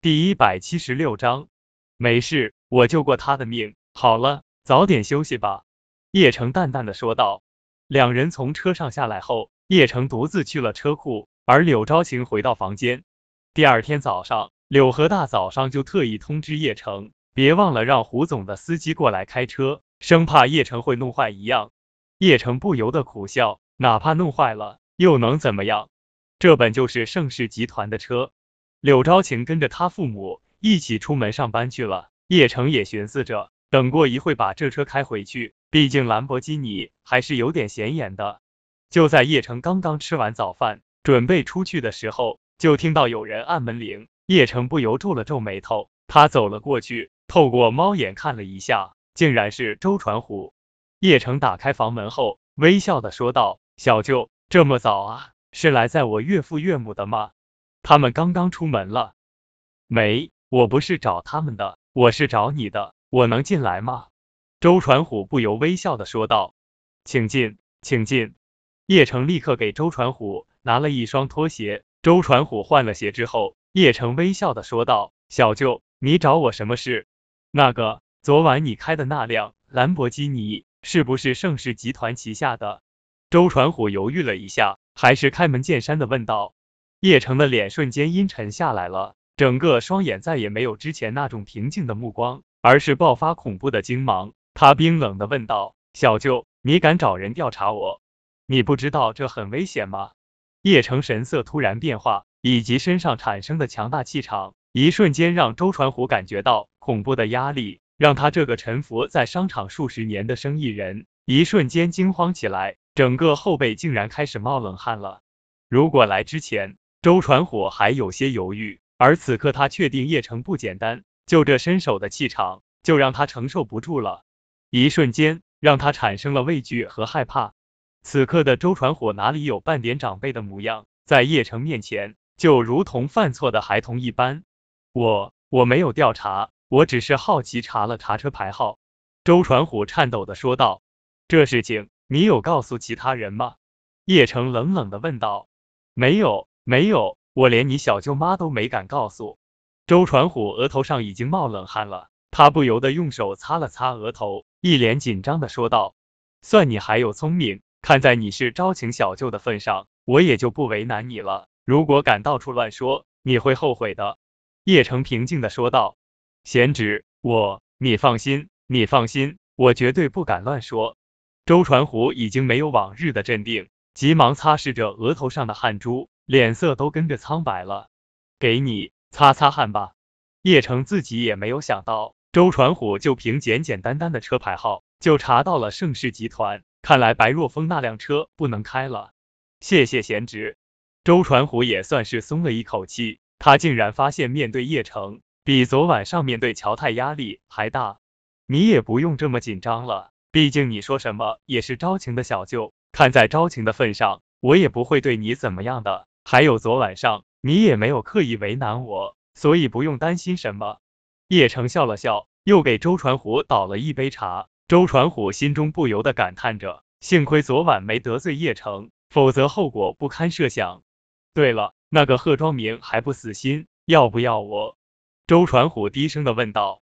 第一百七十六章，没事，我救过他的命。好了，早点休息吧。叶城淡淡的说道。两人从车上下来后，叶城独自去了车库，而柳昭晴回到房间。第二天早上，柳河大早上就特意通知叶城，别忘了让胡总的司机过来开车，生怕叶城会弄坏一样。叶城不由得苦笑，哪怕弄坏了，又能怎么样？这本就是盛世集团的车。柳昭晴跟着他父母一起出门上班去了，叶城也寻思着，等过一会把这车开回去，毕竟兰博基尼还是有点显眼的。就在叶城刚刚吃完早饭，准备出去的时候，就听到有人按门铃，叶城不由皱了皱眉头，他走了过去，透过猫眼看了一下，竟然是周传虎。叶城打开房门后，微笑的说道：“小舅，这么早啊，是来载我岳父岳母的吗？”他们刚刚出门了，没，我不是找他们的，我是找你的，我能进来吗？周传虎不由微笑的说道。请进，请进。叶城立刻给周传虎拿了一双拖鞋。周传虎换了鞋之后，叶城微笑的说道：“小舅，你找我什么事？那个，昨晚你开的那辆兰博基尼是不是盛世集团旗下的？”周传虎犹豫了一下，还是开门见山的问道。叶城的脸瞬间阴沉下来了，整个双眼再也没有之前那种平静的目光，而是爆发恐怖的精芒。他冰冷的问道：“小舅，你敢找人调查我？你不知道这很危险吗？”叶城神色突然变化，以及身上产生的强大气场，一瞬间让周传虎感觉到恐怖的压力，让他这个沉浮在商场数十年的生意人，一瞬间惊慌起来，整个后背竟然开始冒冷汗了。如果来之前，周传虎还有些犹豫，而此刻他确定叶城不简单，就这身手的气场，就让他承受不住了。一瞬间，让他产生了畏惧和害怕。此刻的周传虎哪里有半点长辈的模样，在叶城面前，就如同犯错的孩童一般。我我没有调查，我只是好奇查了查车牌号。周传虎颤抖的说道。这事情你有告诉其他人吗？叶城冷冷的问道。没有。没有，我连你小舅妈都没敢告诉。周传虎额头上已经冒冷汗了，他不由得用手擦了擦额头，一脸紧张的说道：“算你还有聪明，看在你是招请小舅的份上，我也就不为难你了。如果敢到处乱说，你会后悔的。”叶城平静的说道：“贤侄，我，你放心，你放心，我绝对不敢乱说。”周传虎已经没有往日的镇定，急忙擦拭着额头上的汗珠。脸色都跟着苍白了，给你擦擦汗吧。叶城自己也没有想到，周传虎就凭简简单单的车牌号就查到了盛世集团，看来白若风那辆车不能开了。谢谢贤侄，周传虎也算是松了一口气，他竟然发现面对叶城，比昨晚上面对乔太压力还大。你也不用这么紧张了，毕竟你说什么也是昭晴的小舅，看在昭晴的份上，我也不会对你怎么样的。还有昨晚上你也没有刻意为难我，所以不用担心什么。叶城笑了笑，又给周传虎倒了一杯茶。周传虎心中不由得感叹着，幸亏昨晚没得罪叶城，否则后果不堪设想。对了，那个贺庄明还不死心，要不要我？周传虎低声的问道。